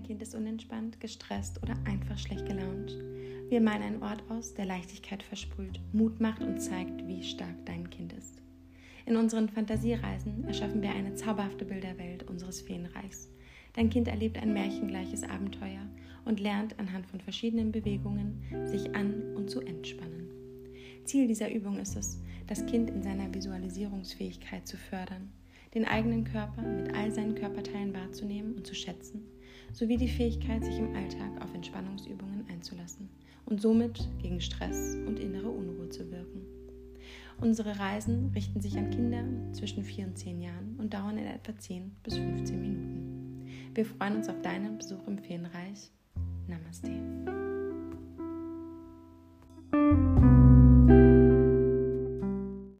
dein Kind ist unentspannt, gestresst oder einfach schlecht gelaunt. Wir malen einen Ort aus, der Leichtigkeit versprüht, Mut macht und zeigt, wie stark dein Kind ist. In unseren Fantasiereisen erschaffen wir eine zauberhafte Bilderwelt unseres Feenreichs. Dein Kind erlebt ein märchengleiches Abenteuer und lernt anhand von verschiedenen Bewegungen, sich an und zu entspannen. Ziel dieser Übung ist es, das Kind in seiner Visualisierungsfähigkeit zu fördern, den eigenen Körper mit all seinen Körperteilen wahrzunehmen und zu schätzen, sowie die Fähigkeit, sich im Alltag auf Entspannungsübungen einzulassen und somit gegen Stress und innere Unruhe zu wirken. Unsere Reisen richten sich an Kinder zwischen 4 und 10 Jahren und dauern in etwa 10 bis 15 Minuten. Wir freuen uns auf deinen Besuch im Feenreich. Namaste.